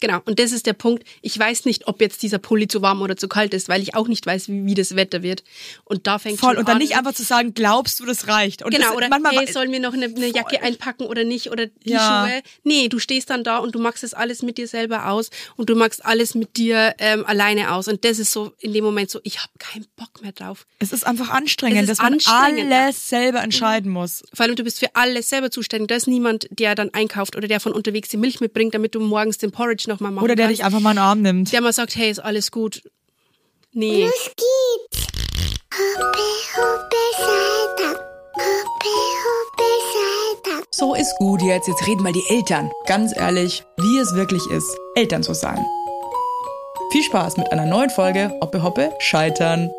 Genau, und das ist der Punkt. Ich weiß nicht, ob jetzt dieser Pulli zu warm oder zu kalt ist, weil ich auch nicht weiß, wie, wie das Wetter wird. Und da fängt Voll. Und dann an. nicht einfach zu sagen, glaubst du, das reicht? Und Genau, das, oder manchmal hey, sollen wir noch eine, eine Jacke Voll. einpacken oder nicht? Oder die Ja. Schuhe. Nee, du stehst dann da und du machst das alles mit dir selber aus und du machst alles mit dir ähm, alleine aus. Und das ist so in dem Moment so, ich habe keinen Bock mehr drauf. es ist einfach anstrengend, Es ist dass man anstrengend, ja. alles selber entscheiden muss. Vor allem, du bist für alles selber zuständig. Da ist niemand, der dann einkauft oder der von unterwegs die Milch mitbringt, damit du morgens den Porridge nochmal machen Oder der kannst. dich einfach mal in den Arm nimmt. der mal sagt, hey, ist alles gut. Nee. Los geht's. Hoppe, hoppe. Hoppe, hoppe, Saltag. So ist gut jetzt. Jetzt reden mal die Eltern. Ganz ehrlich, wie es wirklich ist, Eltern zu sein. Viel Spaß mit einer neuen Folge Hoppe Hoppe Scheitern.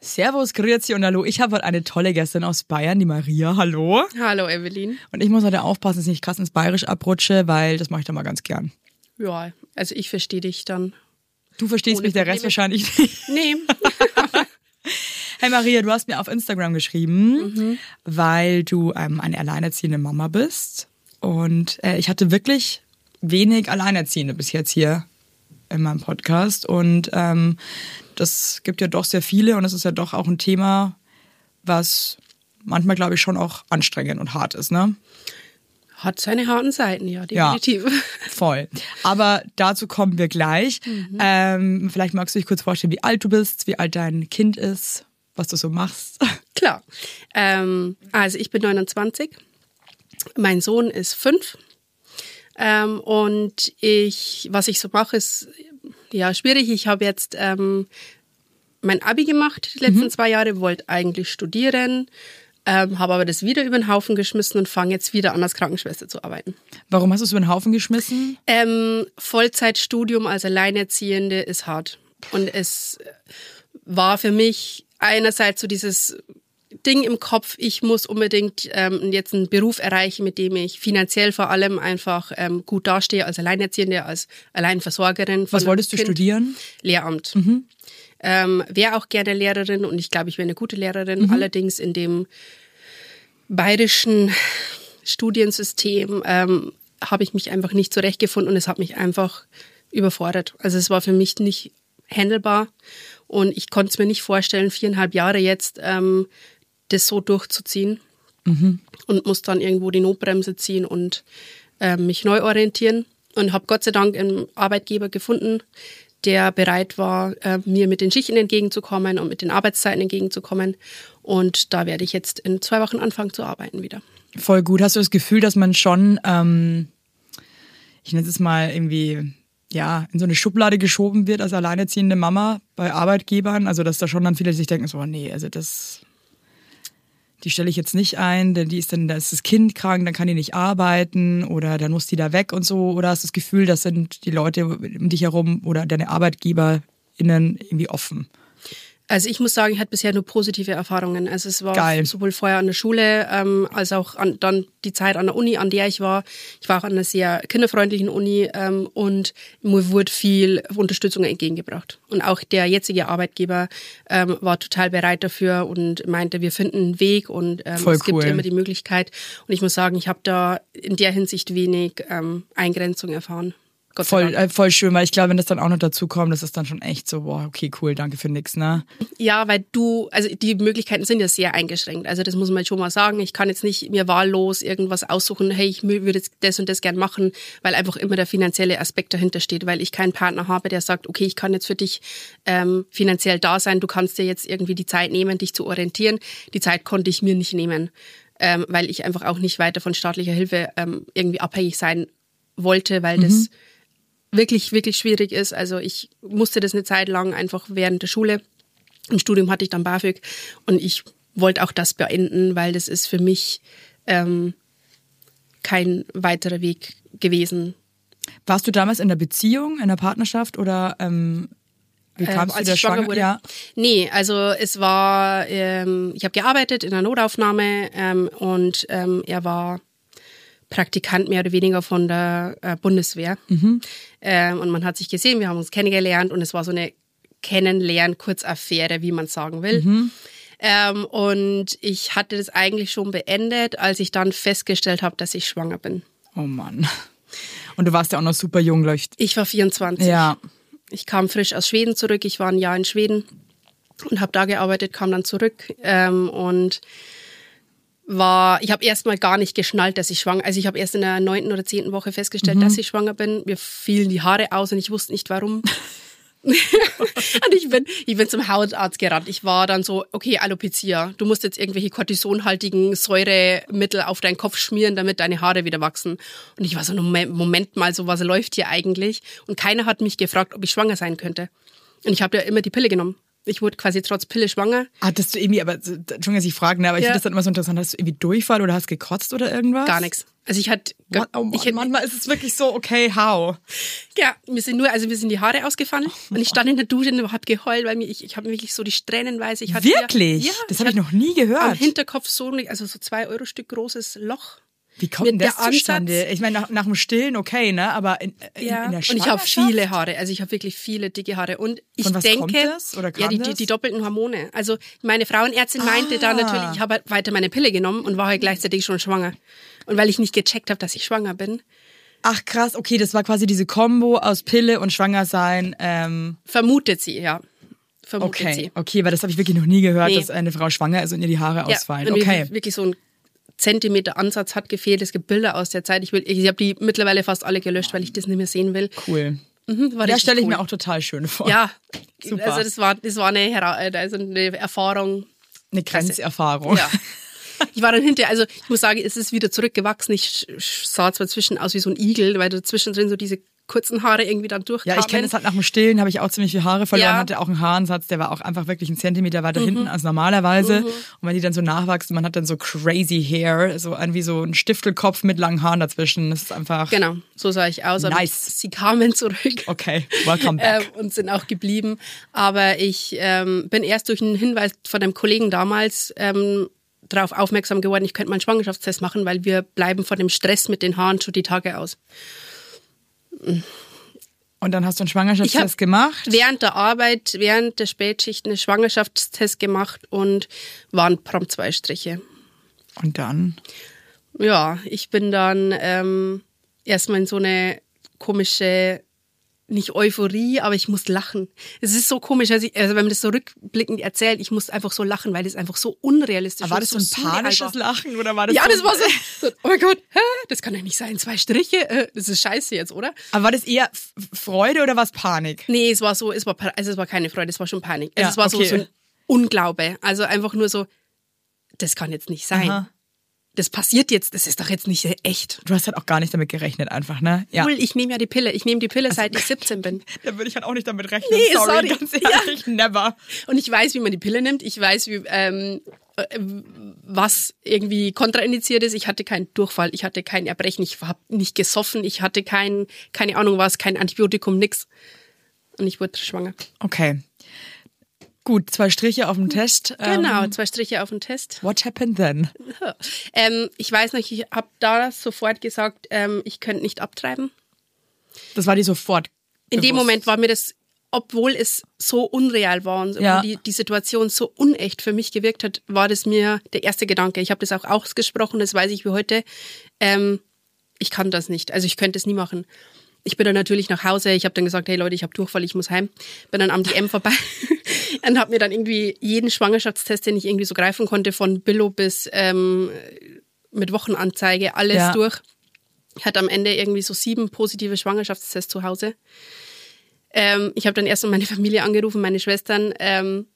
Servus, Grüezi und Hallo. Ich habe heute eine tolle Gästin aus Bayern, die Maria. Hallo. Hallo, Evelyn. Und ich muss heute aufpassen, dass ich nicht krass ins Bayerisch abrutsche, weil das mache ich dann mal ganz gern. Ja, also ich verstehe dich dann. Du verstehst mich, der Rest wahrscheinlich nicht. Nee. Hey Maria, du hast mir auf Instagram geschrieben, Mhm. weil du ähm, eine alleinerziehende Mama bist. Und äh, ich hatte wirklich wenig Alleinerziehende bis jetzt hier in meinem Podcast. Und ähm, das gibt ja doch sehr viele und es ist ja doch auch ein Thema, was manchmal, glaube ich, schon auch anstrengend und hart ist, ne? Hat seine harten Seiten, ja, Ja. definitiv. Voll. Aber dazu kommen wir gleich. Mhm. Ähm, vielleicht magst du dich kurz vorstellen, wie alt du bist, wie alt dein Kind ist, was du so machst. Klar. Ähm, also ich bin 29. Mein Sohn ist fünf. Ähm, und ich, was ich so mache, ist ja schwierig. Ich habe jetzt ähm, mein Abi gemacht die letzten zwei Jahre, wollte eigentlich studieren, ähm, habe aber das wieder über den Haufen geschmissen und fange jetzt wieder an, als Krankenschwester zu arbeiten. Warum hast du es über den Haufen geschmissen? Ähm, Vollzeitstudium als Alleinerziehende ist hart. Und es war für mich einerseits so dieses Ding im Kopf, ich muss unbedingt ähm, jetzt einen Beruf erreichen, mit dem ich finanziell vor allem einfach ähm, gut dastehe als Alleinerziehende, als Alleinversorgerin. Was wolltest du Kind. studieren? Lehramt. Ähm, wäre auch gerne Lehrerin und ich glaube, ich wäre eine gute Lehrerin. Allerdings in dem bayerischen Studiensystem ähm, habe ich mich einfach nicht zurechtgefunden und es hat mich einfach überfordert. Also es war für mich nicht handelbar und ich konnte es mir nicht vorstellen, viereinhalb Jahre jetzt ähm, das so durchzuziehen und muss dann irgendwo die Notbremse ziehen und ähm, mich neu orientieren und habe Gott sei Dank einen Arbeitgeber gefunden, der bereit war, äh, mir mit den Schichten entgegenzukommen und mit den Arbeitszeiten entgegenzukommen. Und da werde ich jetzt in zwei Wochen anfangen zu arbeiten wieder. Voll gut. Hast du das Gefühl, dass man schon, ähm, ich nenne es mal irgendwie, ja, in so eine Schublade geschoben wird als alleinerziehende Mama bei Arbeitgebern? Also, dass da schon dann viele sich denken, so, nee, also das, die stelle ich jetzt nicht ein, denn die ist dann, da ist das Kind krank, dann kann die nicht arbeiten oder dann muss die da weg und so. Oder hast du das Gefühl, das sind die Leute um dich herum oder deine ArbeitgeberInnen irgendwie offen? Also ich muss sagen, ich hatte bisher nur positive Erfahrungen. Also es war Geil. sowohl vorher an der Schule ähm, als auch an, dann die Zeit an der Uni, an der ich war. Ich war auch an einer sehr kinderfreundlichen Uni ähm, und mir wurde viel Unterstützung entgegengebracht. Und auch der jetzige Arbeitgeber ähm, war total bereit dafür und meinte, wir finden einen Weg und ähm, Voll es gibt cool. immer die Möglichkeit. Und ich muss sagen, ich habe da in der Hinsicht wenig ähm, Eingrenzung erfahren. Gott Voll, äh, voll schön, weil ich glaube, wenn das dann auch noch dazu kommt, das ist dann schon echt so, boah, okay, cool, danke für nix, ne? Ja, weil du, also die Möglichkeiten sind ja sehr eingeschränkt. Also das muss man schon mal sagen. Ich kann jetzt nicht mir wahllos irgendwas aussuchen, hey, ich würde jetzt das und das gern machen, weil einfach immer der finanzielle Aspekt dahinter steht, weil ich keinen Partner habe, der sagt, okay, ich kann jetzt für dich ähm, finanziell da sein, du kannst dir jetzt irgendwie die Zeit nehmen, dich zu orientieren. Die Zeit konnte ich mir nicht nehmen, ähm, weil ich einfach auch nicht weiter von staatlicher Hilfe ähm, irgendwie abhängig sein wollte, weil das wirklich, wirklich schwierig ist. Also ich musste das eine Zeit lang einfach während der Schule. Im Studium hatte ich dann BAföG und ich wollte auch das beenden, weil das ist für mich ähm, kein weiterer Weg gewesen. Warst du damals in der Beziehung, in der Partnerschaft oder ähm, wie Äh, kamst du als der ich schwanger schwanger? wurde? Ja. Nee, also es war, ähm, ich habe gearbeitet in der Notaufnahme ähm, und ähm, er war Praktikant mehr oder weniger von der äh, Bundeswehr. Ähm, und man hat sich gesehen, wir haben uns kennengelernt und es war so eine Kennenlernen-Kurzaffäre, wie man sagen will. Ähm, und ich hatte das eigentlich schon beendet, als ich dann festgestellt habe, dass ich schwanger bin. Oh Mann. Und du warst ja auch noch super jung, leucht. Ich war 24. Ja. Ich kam frisch aus Schweden zurück. Ich war ein Jahr in Schweden und habe da gearbeitet, kam dann zurück ähm, und war, ich habe erstmal gar nicht geschnallt, dass ich schwanger, also ich habe erst in der neunten oder zehnten Woche festgestellt, dass ich schwanger bin. Mir fielen die Haare aus und ich wusste nicht warum. und ich bin, ich bin zum Hautarzt gerannt. Ich war dann so, okay, Alopecia, du musst jetzt irgendwelche kortisonhaltigen Säuremittel auf deinen Kopf schmieren, damit deine Haare wieder wachsen. Und ich war so, Moment, Moment mal, so was läuft hier eigentlich? Und keiner hat mich gefragt, ob ich schwanger sein könnte. Und ich habe ja immer die Pille genommen. Ich wurde quasi trotz Pille schwanger. Hattest du irgendwie, aber Entschuldigung, dass ich frage, ne, aber ich Ja. finde das dann immer so interessant. Hast du irgendwie Durchfall oder hast gekotzt oder irgendwas? Gar nichts. Also ich hatte? Oh Mann, ich, manchmal ist es wirklich so, okay, how? ja, mir sind nur, also mir sind die Haare ausgefallen Oh und ich stand in der Dusche und hab geheult, weil mir, ich, ich habe wirklich so die Tränenweise. Ich hatte Wirklich? Ja, das habe ich noch nie gehört. Am Hinterkopf so, also so zwei Euro Stück großes Loch. Wie kommt denn das der Ansatz- zustande? Ich meine, nach, nach dem Stillen okay, ne? Aber in, in, Ja. in der und ich habe Schwangerschaft? viele Haare, also ich habe wirklich viele dicke Haare und ich Von was denke, kommt das? Oder ja, die, die, die doppelten Hormone. Also meine Frauenärztin meinte dann Ah. natürlich, ich habe halt weiter meine Pille genommen und war halt gleichzeitig schon schwanger. Und weil ich nicht gecheckt habe, dass ich schwanger bin, Ach krass, okay, das war quasi diese Kombo aus Pille und Schwangersein. Ähm, vermutet sie, ja. Vermutet okay, sie. okay, weil das habe ich wirklich noch nie gehört, Nee. dass eine Frau schwanger ist und ihr die Haare ausfallen. und mir Okay. Wirklich so ein Zentimeter Ansatz hat gefehlt. Es gibt Bilder aus der Zeit. Ich, will, ich habe die mittlerweile fast alle gelöscht, weil ich das nicht mehr sehen will. Cool. Mhm, Ja, stelle ich cool. mir auch total schön vor. Ja, Super. also das war, das war eine, also eine Erfahrung. Eine Grenzerfahrung. Ja. Ich war dann hinter, also ich muss sagen, es ist wieder zurückgewachsen. Ich sah zwar zwischen aus wie so ein Igel, weil da zwischendrin so diese kurzen Haare irgendwie dann durchkamen. Ja, ich kenne es halt nach dem Stillen, habe ich auch ziemlich viel Haare verloren, Ja. Mhm. hatte auch einen Haaransatz, der war auch einfach wirklich einen Zentimeter weiter hinten als normalerweise. Und wenn die dann so nachwachsen, man hat dann so crazy Hair, so ein wie so ein Stiftelkopf mit langen Haaren dazwischen. Das ist einfach Genau, so sah ich aus. Nice. Sie kamen zurück. okay. Welcome ähm, back. und sind auch geblieben. Aber ich ähm, bin erst durch einen Hinweis von einem Kollegen damals ähm, darauf aufmerksam geworden, ich könnte mal einen Schwangerschaftstest machen, weil wir bleiben von dem Stress mit den Haaren schon die Tage aus. Und dann hast du einen Schwangerschaftstest gemacht. während der Arbeit, während der Spätschicht einen Schwangerschaftstest gemacht und waren prompt zwei Striche. Und dann? Ja, ich bin dann ähm, erstmal in so eine komische, nicht Euphorie, aber ich muss lachen. Es ist so komisch, also, ich, also wenn man das so rückblickend erzählt, ich muss einfach so lachen, weil das einfach so unrealistisch Aber war das so ein panisches. Lachen oder war das Ja, so das war so, so, oh mein Gott, hä? das kann doch nicht sein, zwei Striche, äh, das ist scheiße jetzt, oder? Aber war das eher Freude oder war es Panik? Nee, es war so, es war, also es war keine Freude, es war schon Panik. Also Ja, es war so, okay. so ein Unglaube. Also einfach nur so, das kann jetzt nicht sein. Aha. Das passiert jetzt, das ist doch jetzt nicht echt. Du hast halt auch gar nicht damit gerechnet einfach, ne? Ja. Cool, ich nehme ja die Pille. Ich nehme die Pille, seit ich 17 bin. Da würde ich halt auch nicht damit rechnen. Nee, sorry, sorry. ganz ehrlich, never. Und ich weiß, wie man die Pille nimmt. Ich weiß, wie, ähm, äh, was irgendwie kontraindiziert ist. Ich hatte keinen Durchfall, ich hatte kein Erbrechen, ich habe nicht gesoffen, ich hatte kein, keine Ahnung was, kein Antibiotikum, nix. Und ich wurde schwanger. Okay. Gut, zwei Striche auf dem Test. Genau, Ähm, zwei Striche auf den Test. what happened then? Ähm, ich weiß noch, ich habe da sofort gesagt, ähm, ich könnte nicht abtreiben. Das war dir sofort. In dem. Moment war mir das, obwohl es so unreal war und Ja. die, die Situation so unecht für mich gewirkt hat, war das mir der erste Gedanke. Ich habe das auch ausgesprochen, das weiß ich wie heute. Ähm, ich kann das nicht, also ich könnte es nie machen. Ich bin dann natürlich nach Hause, ich habe dann gesagt, hey Leute, ich habe Durchfall, ich muss heim. Bin dann am DM vorbei und habe mir dann irgendwie jeden Schwangerschaftstest, den ich irgendwie so greifen konnte, von Billo bis ähm, mit Wochenanzeige, alles Ja. durch. Ich hatte am Ende irgendwie so sieben positive Schwangerschaftstests zu Hause. Ähm, ich habe dann erst mal meine Familie angerufen, meine Schwestern. Ähm,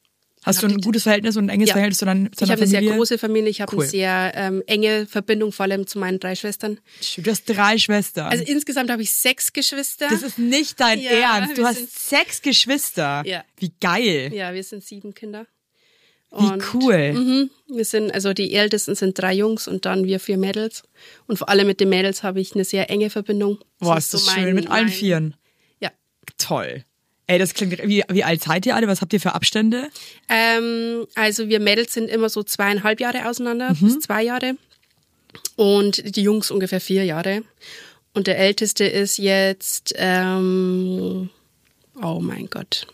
Hast du ein gutes Verhältnis und ein enges Ja. Verhältnis zu, dein, zu ich deiner habe eine sehr große Familie, ich habe Cool. eine sehr ähm, enge Verbindung, vor allem zu meinen drei Schwestern. Du hast drei Schwestern. Also insgesamt habe ich sechs Geschwister. das ist nicht dein Ja, Ernst. Du hast sechs Geschwister. Ja. Wie geil. ja, wir sind sieben Kinder. Wie cool. Mhm, wir sind, also die ältesten sind drei Jungs und dann wir vier Mädels. Und vor allem mit den Mädels habe ich eine sehr enge Verbindung. Boah, ist das so mein- schön. Mit allen Vieren. Ja. Toll. Ey, das klingt, wie, wie alt seid ihr alle? Was habt ihr für Abstände? Ähm, also wir Mädels sind immer so zweieinhalb Jahre auseinander, Mhm. bis zwei Jahre. Und die Jungs ungefähr vier Jahre. Und der Älteste ist jetzt, ähm, oh mein Gott,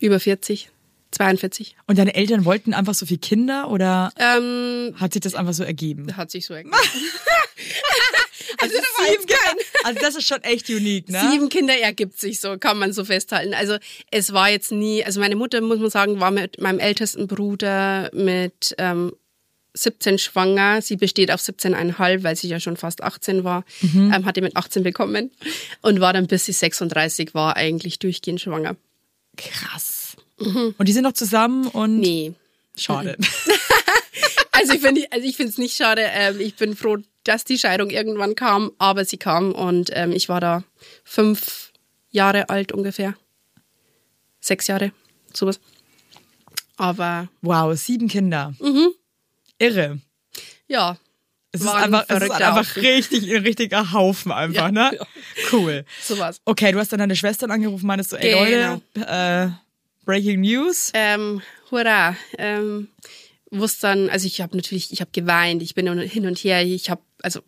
über 40. 42. Und deine Eltern wollten einfach so viele Kinder oder Ähm, hat sich das einfach so ergeben? hat sich so ergeben. Also, sieben Kinder, also das ist schon echt unique, ne? Sieben Kinder ergibt sich so, kann man so festhalten. Also es war jetzt nie, also meine Mutter, muss man sagen, war mit meinem ältesten Bruder mit ähm, 17 schwanger. Sie besteht auf 17,5, weil sie ja schon fast 18 war. Mhm. Ähm, hatte mit 18 bekommen und war dann bis sie 36 war eigentlich durchgehend schwanger. Krass. Und die sind noch zusammen und Nee. schade. Also ich finde also ich finde es nicht schade. Ähm, ich bin froh, dass die Scheidung irgendwann kam, aber sie kam und ähm, ich war da fünf Jahre alt ungefähr. Sechs Jahre, sowas. Aber Wow, sieben Kinder. Irre. ja. Es ist einfach, es ist einfach richtig, ein richtiger Haufen einfach, Ja, ne? ja. Cool. So war's. Okay, du hast dann deine Schwestern angerufen, meinst du, ey Genau. Leute, äh, Breaking News. Ähm, hurra. Ähm, wusste dann, also ich habe natürlich, ich habe geweint, ich bin hin und her, ich habe also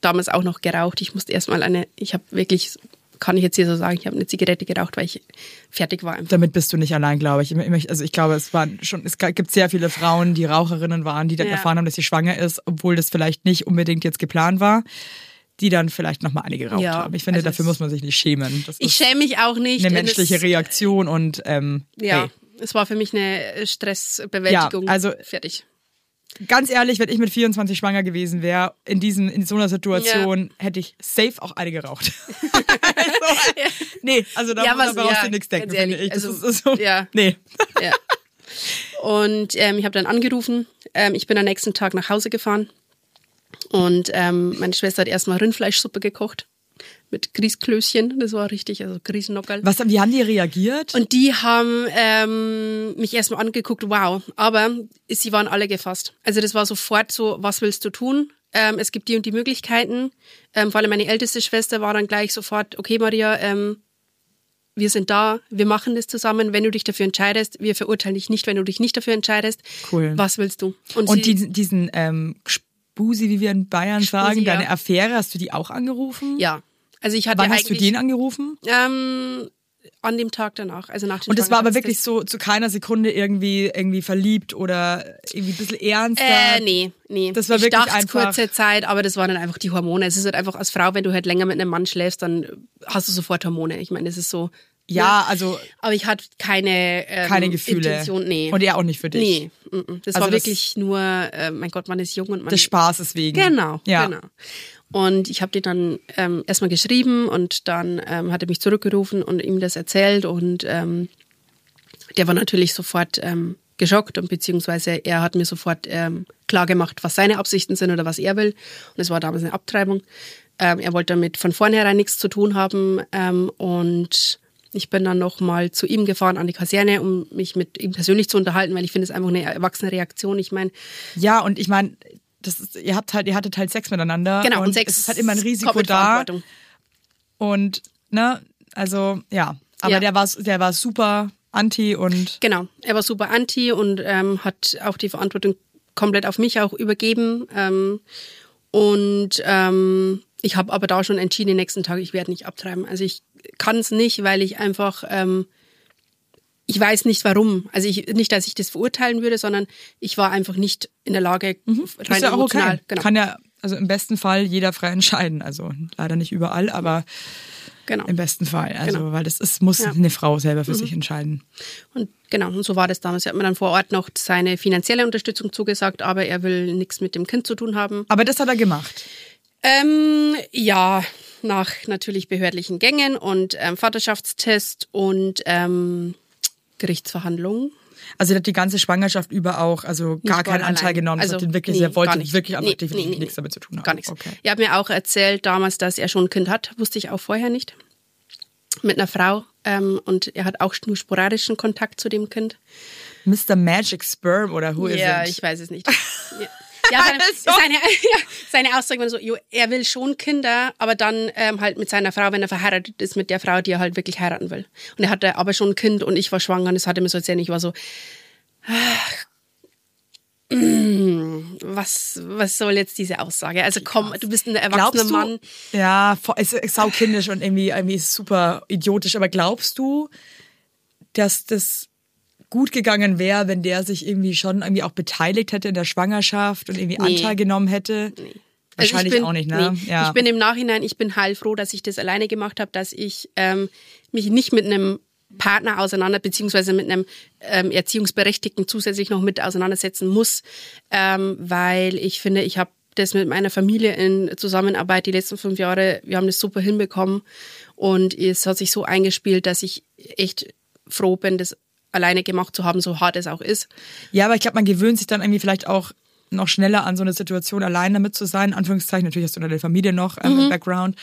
damals auch noch geraucht. Ich musste erstmal eine, ich habe wirklich, kann ich jetzt hier so sagen, ich habe eine Zigarette geraucht, weil ich fertig war einfach. Damit bist du nicht allein, glaube ich. Also ich glaube, es waren schon, es gibt sehr viele Frauen, die Raucherinnen waren, die dann Ja. erfahren haben, dass sie schwanger ist, obwohl das vielleicht nicht unbedingt jetzt geplant war, die dann vielleicht nochmal eine geraucht Ja, haben. Ich finde, also dafür muss man sich nicht schämen. Das Ich schäme mich auch nicht. eine menschliche Reaktion und ähm, Ja, hey, es war für mich eine Stressbewältigung. Ja, also- fertig. ganz ehrlich, wenn ich mit 24 schwanger gewesen wäre, in diesem, in so einer Situation, hätte ich safe auch eine geraucht. also, Nee, also da, Ja, da was- brauchst ja, nichts denken, finde ich. Das also, ist, so, ja. Nee. Ja. Und ähm, ich habe dann angerufen. Ähm, ich bin am nächsten Tag nach Hause gefahren. Und ähm, meine Schwester hat erstmal Rindfleischsuppe gekocht. Mit Grießklößchen. Das war richtig, also Grießnockerl. Was, wie haben die reagiert? Und die haben ähm, mich erstmal angeguckt, wow. Aber sie waren alle gefasst. Also das war sofort so, was willst du tun? Ähm, es gibt die und die Möglichkeiten. Ähm, vor allem meine älteste Schwester war dann gleich sofort, okay Maria, ähm, wir sind da, wir machen das zusammen. Wenn du dich dafür entscheidest, wir verurteilen dich nicht, wenn du dich nicht dafür entscheidest. Cool. Was willst du? Und sie- diesen, diesen ähm, Spusi, wie wir in Bayern sagen, ja. deine Affäre, hast du die auch angerufen? ja, also ich hatte Wann hast du den angerufen? ähm, an dem Tag danach, also nach dem Und das war aber wirklich so zu keiner Sekunde irgendwie irgendwie verliebt oder irgendwie ein bisschen ernster. Äh, nee, nee. Das war ich wirklich dachte einfach- kurze Zeit, aber das waren dann einfach die Hormone. Es ist halt einfach als Frau, wenn du halt länger mit einem Mann schläfst, dann hast du sofort Hormone. Ich meine, das ist so. Ja, also Aber ich hatte keine, ähm, keine Gefühle. Intention, nee. Und er auch nicht für dich. Nee, mm, mm. das Also war das- wirklich nur, äh, mein Gott, man ist jung und man Des Spaßes wegen. Genau, Ja. genau. Und ich habe dir dann ähm, erstmal geschrieben und dann ähm, hat er mich zurückgerufen und ihm das erzählt und ähm, der war natürlich sofort ähm, geschockt und beziehungsweise er hat mir sofort ähm, klar gemacht, was seine Absichten sind oder was er will. Und es war damals eine Abtreibung. Ähm, er wollte damit von vornherein nichts zu tun haben ähm, und ich bin dann nochmal zu ihm gefahren an die Kaserne, um mich mit ihm persönlich zu unterhalten, weil ich finde es einfach eine erwachsene Reaktion. Ich meine, Ja, und ich meine, das ist, ihr habt halt, ihr hattet halt Sex miteinander. genau, und und Sex es ist halt immer ein Risiko da. Und, ne, also, ja. Aber Ja. der war, der war super anti und Genau, er war super anti und ähm, hat auch die Verantwortung komplett auf mich auch übergeben. Ähm, und ähm, ich habe aber da schon entschieden, den nächsten Tag, ich werde nicht abtreiben. Also ich kann es nicht, weil ich einfach, ähm, ich weiß nicht warum. Also ich, nicht, dass ich das verurteilen würde, sondern ich war einfach nicht in der Lage, rein ist ja auch okay. Genau, Kann ja, also im besten Fall jeder frei entscheiden. Also leider nicht überall, aber genau. im besten Fall. Also, Genau. weil das ist, muss Ja. eine Frau selber für sich entscheiden. Und genau, und so war das damals. Er hat mir dann vor Ort noch seine finanzielle Unterstützung zugesagt, aber er will nichts mit dem Kind zu tun haben. Aber das hat er gemacht. Ähm, ja, nach natürlich behördlichen Gängen und ähm, Vaterschaftstest und ähm, Gerichtsverhandlungen. Also er hat die ganze Schwangerschaft über auch, also gar keinen Anteil allein. genommen. Also, ihn wirklich, nee, er wollte wirklich einfach Nee, definitiv nee, nichts damit zu tun haben. Gar nichts. Okay. Er hat mir auch erzählt damals, dass er schon ein Kind hat. Wusste ich auch vorher nicht. Mit einer Frau. Ähm, und er hat auch nur sporadischen Kontakt zu dem Kind. Mr. Magic Sperm oder who ja, is it? ich weiß es nicht. ja. Ja, seine, Also. seine, ja, seine Aussage war so, jo, er will schon Kinder, aber dann ähm, halt mit seiner Frau, wenn er verheiratet ist, mit der Frau, die er halt wirklich heiraten will. Und er hatte aber schon ein Kind und ich war schwanger und das hatte mir so erzählt. Ich war so, ach, mm, was, was soll jetzt diese Aussage? Also komm, du bist ein erwachsener du, Mann. ja, es ist saukindisch und irgendwie, irgendwie super idiotisch, aber glaubst du, dass das gut gegangen wäre, wenn der sich irgendwie schon irgendwie auch beteiligt hätte in der Schwangerschaft und irgendwie Nee. Anteil genommen hätte? Also Wahrscheinlich ich bin, auch nicht, ne? Nee. Ja. Ich bin im Nachhinein, ich bin heilfroh, dass ich das alleine gemacht habe, dass ich ähm, mich nicht mit einem Partner auseinander, beziehungsweise mit einem ähm, Erziehungsberechtigten zusätzlich noch mit auseinandersetzen muss, ähm, weil ich finde, ich habe das mit meiner Familie in Zusammenarbeit die letzten fünf Jahre, wir haben das super hinbekommen und es hat sich so eingespielt, dass ich echt froh bin, das alleine gemacht zu haben, so hart es auch ist. Ja, aber ich glaube, man gewöhnt sich dann irgendwie vielleicht auch noch schneller an so eine Situation allein damit zu sein. In Anführungszeichen, natürlich hast du deine Familie noch ähm, Mhm. im Background,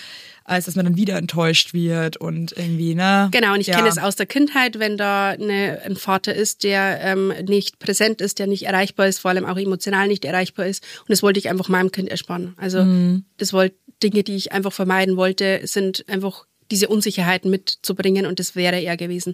als dass man dann wieder enttäuscht wird und irgendwie, ne? Genau, und ich ja. kenne es aus der Kindheit, wenn da eine, ein Vater ist, der ähm, nicht präsent ist, der nicht erreichbar ist, vor allem auch emotional nicht erreichbar ist. Und das wollte ich einfach meinem Kind ersparen. Also Mhm. das wollte Dinge, die ich einfach vermeiden wollte, sind einfach diese Unsicherheiten mitzubringen und das wäre er gewesen.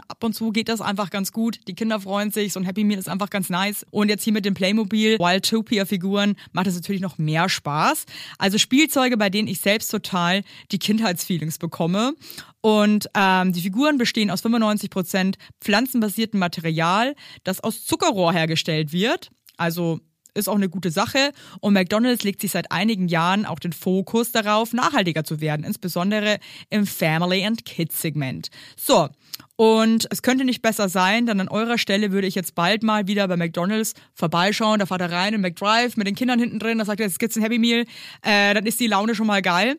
Ab und zu geht das einfach ganz gut. Die Kinder freuen sich. So ein Happy Meal ist einfach ganz nice. Und jetzt hier mit dem Playmobil Wildtopia-Figuren macht es natürlich noch mehr Spaß. Also Spielzeuge, bei denen ich selbst total die Kindheitsfeelings bekomme. Und ähm, die Figuren bestehen aus 95% pflanzenbasiertem Material, das aus Zuckerrohr hergestellt wird. Also ist auch eine gute Sache. Und McDonald's legt sich seit einigen Jahren auch den Fokus darauf, nachhaltiger zu werden, insbesondere im Family and Kids Segment. So. Und es könnte nicht besser sein, denn an eurer Stelle würde ich jetzt bald mal wieder bei McDonald's vorbeischauen. Da fahrt er rein in McDrive mit den Kindern hinten drin. Da sagt er, jetzt gibt's ein Happy Meal. Äh, dann ist die Laune schon mal geil.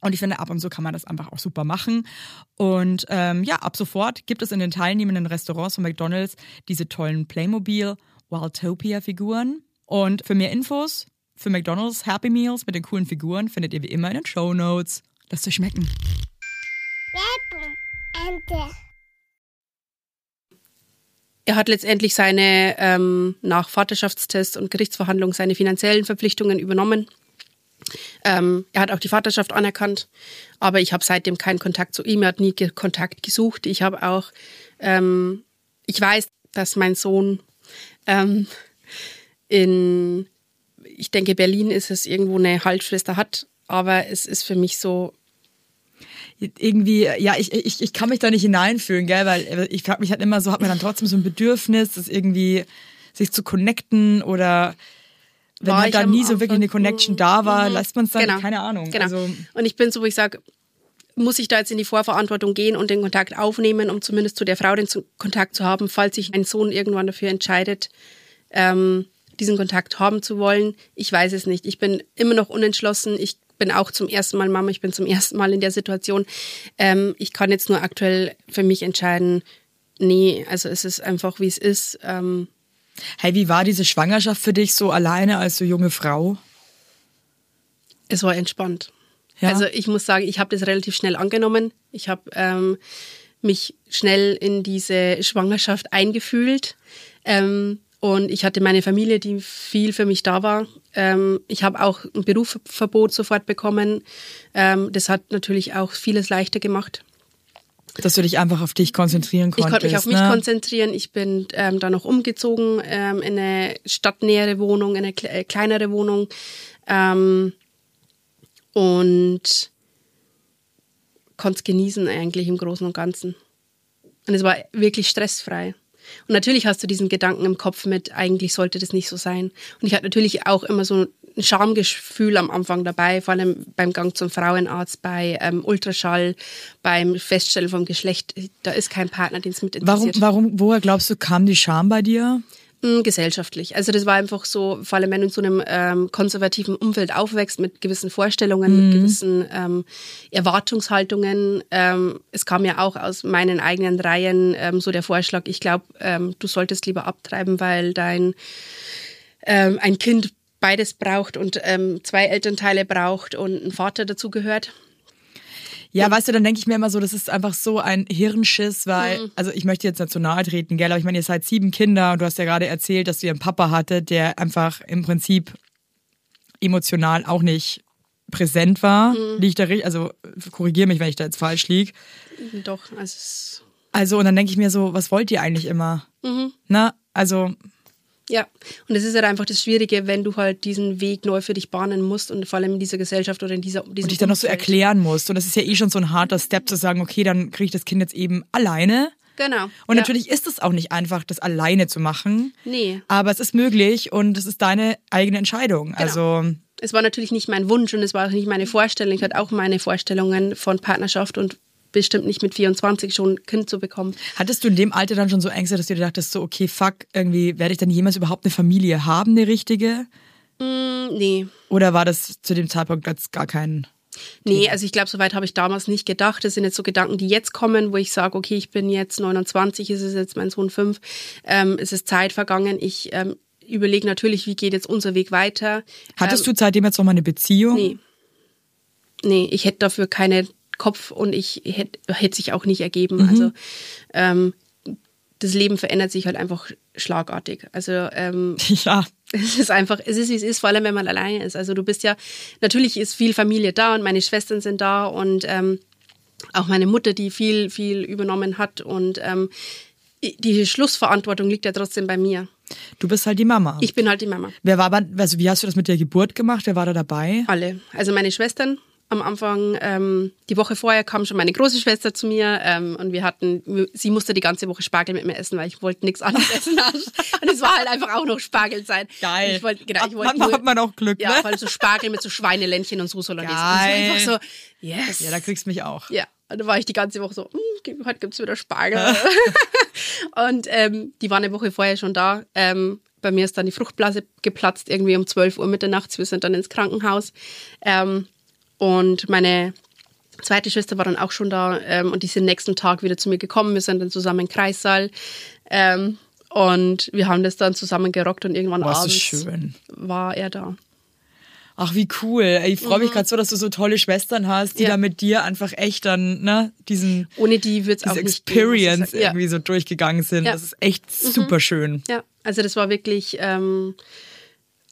Und ich finde, ab und zu kann man das einfach auch super machen. Und ähm, ja, ab sofort gibt es in den teilnehmenden Restaurants von McDonald's diese tollen Playmobil Wildtopia-Figuren. Und für mehr Infos für McDonald's Happy Meals mit den coolen Figuren findet ihr wie immer in den Show Notes. Lasst euch schmecken. Ende. Er hat letztendlich seine ähm, nach Vaterschaftstest und Gerichtsverhandlung seine finanziellen Verpflichtungen übernommen. Ähm, er hat auch die Vaterschaft anerkannt, aber ich habe seitdem keinen Kontakt zu ihm. Er hat nie Kontakt gesucht. Ich habe auch, ähm, ich weiß, dass mein Sohn ähm, in, ich denke, Berlin ist es irgendwo eine Halbschwester hat, aber es ist für mich so, Irgendwie, ja, ich, ich, ich kann mich da nicht hineinfühlen, gell, weil ich frage mich halt immer so, hat man dann trotzdem so ein Bedürfnis, das irgendwie sich zu connecten oder wenn halt da nie so wirklich eine Connection da war, mhm. lässt man es dann, Genau. keine Ahnung. Genau. Also, und ich bin so, wo ich sage, muss ich da jetzt in die Vorverantwortung gehen und den Kontakt aufnehmen, um zumindest zu der Frau den Kontakt zu haben, falls sich mein Sohn irgendwann dafür entscheidet, ähm, diesen Kontakt haben zu wollen. Ich weiß es nicht. Ich bin immer noch unentschlossen. Ich bin auch zum ersten Mal Mama. Ich bin zum ersten Mal in der Situation. Ähm, ich kann jetzt nur aktuell für mich entscheiden, nee, also es ist einfach, wie es ist. Ähm, hey, wie war diese Schwangerschaft für dich so alleine als so junge Frau? Es war entspannt. Ja. Also ich muss sagen, ich habe das relativ schnell angenommen. Ich habe ähm, mich schnell in diese Schwangerschaft eingefühlt. Ähm, und ich hatte meine Familie, die viel für mich da war. Ähm, ich habe auch ein Berufsverbot sofort bekommen. Ähm, das hat natürlich auch vieles leichter gemacht. Dass du dich einfach auf dich konzentrieren Ich konntest. konnte mich auf mich ne? konzentrieren. Ich bin ähm, dann noch umgezogen ähm, in eine stadtnähere Wohnung, in eine kle äh, kleinere Wohnung. Ähm, und konnte es genießen eigentlich im Großen und Ganzen. Und es war wirklich stressfrei. Und natürlich hast du diesen Gedanken im Kopf mit, eigentlich sollte das nicht so sein. Und ich hatte natürlich auch immer so ein Schamgefühl am Anfang dabei, vor allem beim Gang zum Frauenarzt, bei ähm, Ultraschall, beim Feststellen vom Geschlecht. Da ist kein Partner, den es mit Warum, interessiert. warum, woher glaubst du, kam die Scham bei dir? Gesellschaftlich. Also das war einfach so, vor allem wenn du in so einem ähm, konservativen Umfeld aufwächst mit gewissen Vorstellungen, mit gewissen ähm, Erwartungshaltungen. Ähm, es kam ja auch aus meinen eigenen Reihen ähm, so der Vorschlag, ich glaube, ähm, du solltest lieber abtreiben, weil dein ähm, ein Kind beides braucht und zwei Elternteile braucht und ein Vater dazu gehört. Ja, weißt du, dann denke ich mir immer so, das ist einfach so ein Hirnschiss, weil, Mhm. also ich möchte jetzt nahe treten, gell, aber ich meine, ihr seid sieben Kinder und du hast ja gerade erzählt, dass du einen Papa hattet, der einfach im Prinzip emotional auch nicht präsent war. Mhm. Liegt da richtig, also korrigiere mich, wenn ich da jetzt falsch lieg. Doch, also Also, und dann denke ich mir so, was wollt ihr eigentlich immer? Mhm. Na, also, ja. Und es ist halt einfach das Schwierige, wenn du halt diesen Weg neu für dich bahnen musst und vor allem in dieser Gesellschaft oder in dieser diesem und dich dann noch so erklären musst. Und das ist ja eh schon so ein harter Step zu sagen, okay, dann kriege ich das Kind jetzt eben alleine. Genau. Und ja. natürlich ist es auch nicht einfach, das alleine zu machen. Nee. Aber es ist möglich und es ist deine eigene Entscheidung. Genau. Also, Es war natürlich nicht mein Wunsch und es war auch nicht meine Vorstellung. Ich hatte auch meine Vorstellungen von Partnerschaft und bestimmt nicht mit 24 schon ein Kind zu bekommen. hattest du in dem Alter dann schon so Ängste, dass du dir dachtest, so, okay, fuck, irgendwie, werde ich dann jemals überhaupt eine Familie haben, eine richtige? Hm, nee. Oder war das zu dem Zeitpunkt jetzt gar kein. Nee, also ich glaube, soweit habe ich damals nicht gedacht. Das sind jetzt so Gedanken, die jetzt kommen, wo ich sage, okay, ich bin jetzt 29, ist es jetzt mein Sohn 5, ähm, es ist Zeit vergangen. Ich ähm, überlege natürlich, wie geht jetzt unser Weg weiter. Hattest ähm, du seitdem jetzt noch mal eine Beziehung? Nee. Nee, ich hätte dafür keinen Kopf und ich hätte hätte sich auch nicht ergeben. Mhm. Also ähm, das Leben verändert sich halt einfach schlagartig. Also ähm, Ja. es ist einfach, es ist wie es ist, vor allem wenn man alleine ist. Also du bist ja, natürlich ist viel Familie da und meine Schwestern sind da und ähm, auch meine Mutter, die viel, viel übernommen hat und ähm, die Schlussverantwortung liegt ja trotzdem bei mir. Du bist halt die Mama. Ich bin halt die Mama. Wer war, aber- also wie hast du das mit der Geburt gemacht? Wer war da dabei? Alle. Also meine Schwestern am Anfang, ähm, die Woche vorher kam schon meine große Schwester zu mir ähm, und wir hatten, sie musste die ganze Woche Spargel mit mir essen, weil ich wollte nichts anderes essen. und es war halt einfach auch noch Spargelzeit. Geil. Ich wollte, genau, ich wollte Manchmal nur- hat man auch Glück, Ja, ne? vor allem so Spargel mit so Schweineländchen und so. Und Geil. es war einfach so, yes. Ja, da kriegst du mich auch. Ja, und da war ich die ganze Woche so, "Hm, heute gibt's wieder Spargel. und ähm, die waren eine Woche vorher schon da. Ähm, bei mir ist dann die Fruchtblase geplatzt, irgendwie um 12 Uhr mitternachts. Wir sind dann ins Krankenhaus. Ähm, und meine zweite Schwester war dann auch schon da ähm, und die sind nächsten Tag wieder zu mir gekommen. Wir sind dann zusammen im Kreissaal. Ähm, und wir haben das dann zusammen gerockt und irgendwann Boah, abends schön. war er da. Ach, wie cool. Ich freue mich gerade so, dass du so tolle Schwestern hast, die Mhm. Ja. da mit dir einfach echt dann, ne, diesen, Ohne die wird's auch diese nicht gehen, muss ich Experience. Ja. irgendwie so durchgegangen sind. Ja. Mhm. Das ist echt super schön. Ja, also das war wirklich ähm,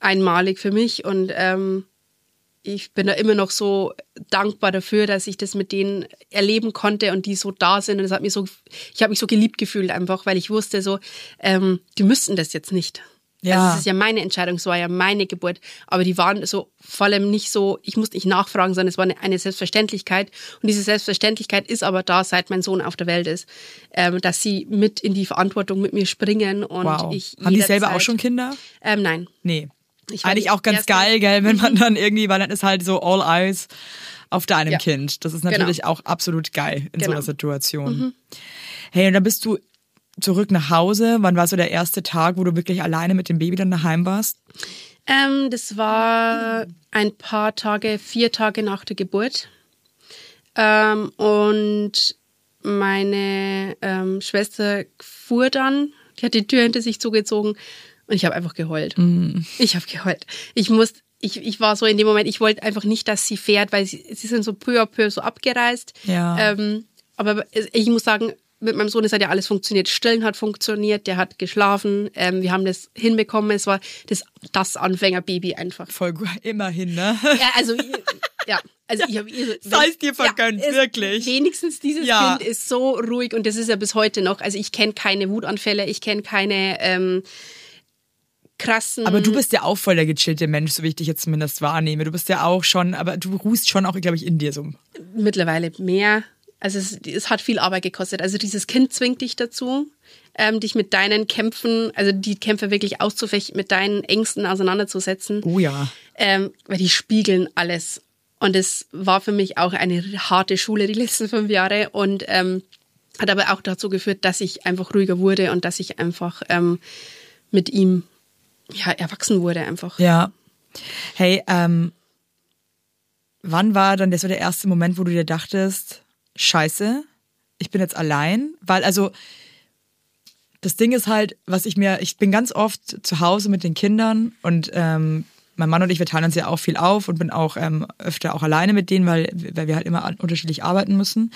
einmalig für mich und ähm, ich bin da immer noch so dankbar dafür, dass ich das mit denen erleben konnte und die so da sind. Und das hat mich so, ich habe mich so geliebt gefühlt einfach, weil ich wusste so, ähm, die müssten das jetzt nicht. Ja. Also es ist ja meine Entscheidung, es war ja meine Geburt. Aber die waren so vor allem nicht so, ich musste nicht nachfragen, sondern es war eine, Selbstverständlichkeit. Und diese Selbstverständlichkeit ist aber da, seit mein Sohn auf der Welt ist, ähm, dass sie mit in die Verantwortung mit mir springen. Und Wow. ich Haben die selber auch schon Kinder? Ähm, nein. Nee. Ich Eigentlich auch ganz geil, gell, wenn man dann irgendwie, weil dann ist halt so all eyes auf deinem Ja. Kind. Das ist Genau. natürlich auch absolut geil in so Genau. einer Situation. Hey, und dann bist du zurück nach Hause. Wann war so der erste Tag, wo du wirklich alleine mit dem Baby dann daheim warst? Ähm, das war ein paar Tage, vier Tage nach der Geburt. Ähm, und meine ähm, Schwester fuhr dann, die hat die Tür hinter sich zugezogen und ich habe einfach geheult. Ich habe geheult. Ich musste, ich, ich war so in dem Moment, ich wollte einfach nicht, dass sie fährt, weil sie, sie sind so peu à peu so abgereist. Ja. Ähm, aber ich muss sagen, mit meinem Sohn ist hat ja alles funktioniert. Stillen hat funktioniert, der hat geschlafen. Ähm, wir haben das hinbekommen. Es war das, das Anfängerbaby einfach. Voll gut, immerhin, ne? Ja, also, ja. Also ich habe Sei es dir vergönnt, wirklich. Wenigstens dieses Ja. Kind ist so ruhig und das ist ja bis heute noch. Also ich kenne keine Wutanfälle, ich kenne keine ähm, krassen. Aber du bist ja auch voll der gechillte Mensch, so wie ich dich jetzt zumindest wahrnehme. Du bist ja auch schon, aber du ruhst schon auch, glaube ich, in dir so. mittlerweile mehr. Also es, es hat viel Arbeit gekostet. Also dieses Kind zwingt dich dazu, ähm, dich mit deinen Kämpfen, also die Kämpfe wirklich auszufechten, mit deinen Ängsten auseinanderzusetzen. Oh ja. ähm, weil die spiegeln alles. Und es war für mich auch eine harte Schule die letzten fünf Jahre und ähm, hat aber auch dazu geführt, dass ich einfach ruhiger wurde und dass ich einfach ähm, mit ihm ja erwachsen wurde einfach. Ja. Hey, ähm, wann war dann der, so der erste Moment, wo du dir dachtest, scheiße, ich bin jetzt allein? Weil, also, das Ding ist halt, was ich mir, ich bin ganz oft zu Hause mit den Kindern und ähm, mein Mann und ich, wir teilen uns ja auch viel auf und bin auch ähm, öfter auch alleine mit denen, weil, weil wir halt immer an, unterschiedlich arbeiten müssen.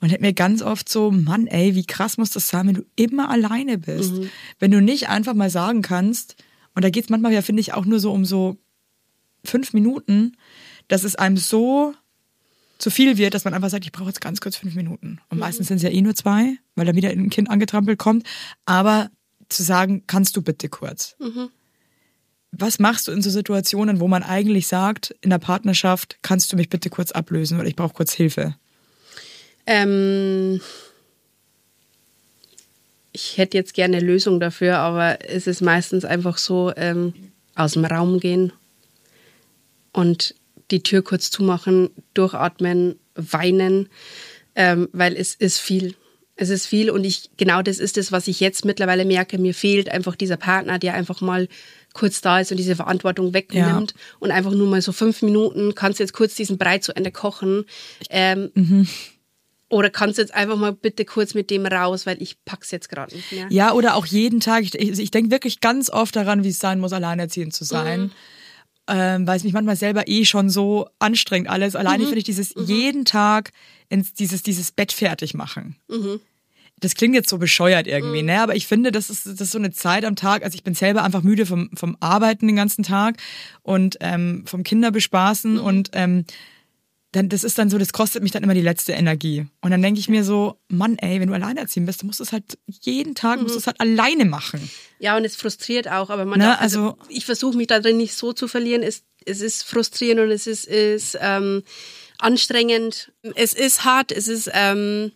Und hätte mir ganz oft so, Mann, ey, wie krass muss das sein, wenn du immer alleine bist. Mhm. Wenn du nicht einfach mal sagen kannst, und da geht's manchmal ja, finde ich, auch nur so um so fünf Minuten, dass es einem so zu viel wird, dass man einfach sagt, ich brauche jetzt ganz kurz fünf Minuten. Und meistens sind es ja eh nur zwei, weil da wieder ein Kind angetrampelt kommt. Aber zu sagen, kannst du bitte kurz? Was machst du in so Situationen, wo man eigentlich sagt, in der Partnerschaft, kannst du mich bitte kurz ablösen oder ich brauche kurz Hilfe? Ähm, ich hätte jetzt gerne eine Lösung dafür, aber es ist meistens einfach so, ähm, aus dem Raum gehen und die Tür kurz zumachen, durchatmen, weinen, ähm, weil es ist viel. Es ist viel und ich, genau das ist es, was ich jetzt mittlerweile merke. Mir fehlt einfach dieser Partner, der einfach mal kurz da ist und diese Verantwortung wegnimmt und einfach nur mal so fünf Minuten, kannst du jetzt kurz diesen Brei zu Ende kochen. Ähm, Oder kannst du jetzt einfach mal bitte kurz mit dem raus, weil ich pack's jetzt gerade nicht mehr. Ja, oder auch jeden Tag. Ich, ich, ich denke wirklich ganz oft daran, wie es sein muss, alleinerziehend zu sein. Ähm, weil es mich manchmal selber eh schon so anstrengt alles. Alleine finde ich dieses jeden Tag ins, dieses, dieses Bett fertig machen. Das klingt jetzt so bescheuert irgendwie, ne? Aber ich finde, das ist, das ist so eine Zeit am Tag. Also ich bin selber einfach müde vom, vom Arbeiten den ganzen Tag und ähm, vom Kinderbespaßen und ähm, dann, das ist dann so, das kostet mich dann immer die letzte Energie. Und dann denke ich mir so, Mann, ey, wenn du alleinerziehend bist, du musst es halt jeden Tag, musst du es halt alleine machen. Ja, und es frustriert auch, aber man Ne, darf, also, also- ich versuche mich da drin nicht so zu verlieren. Es, es ist frustrierend und es ist, ist ähm, anstrengend. Es ist hart, es ist, ähm,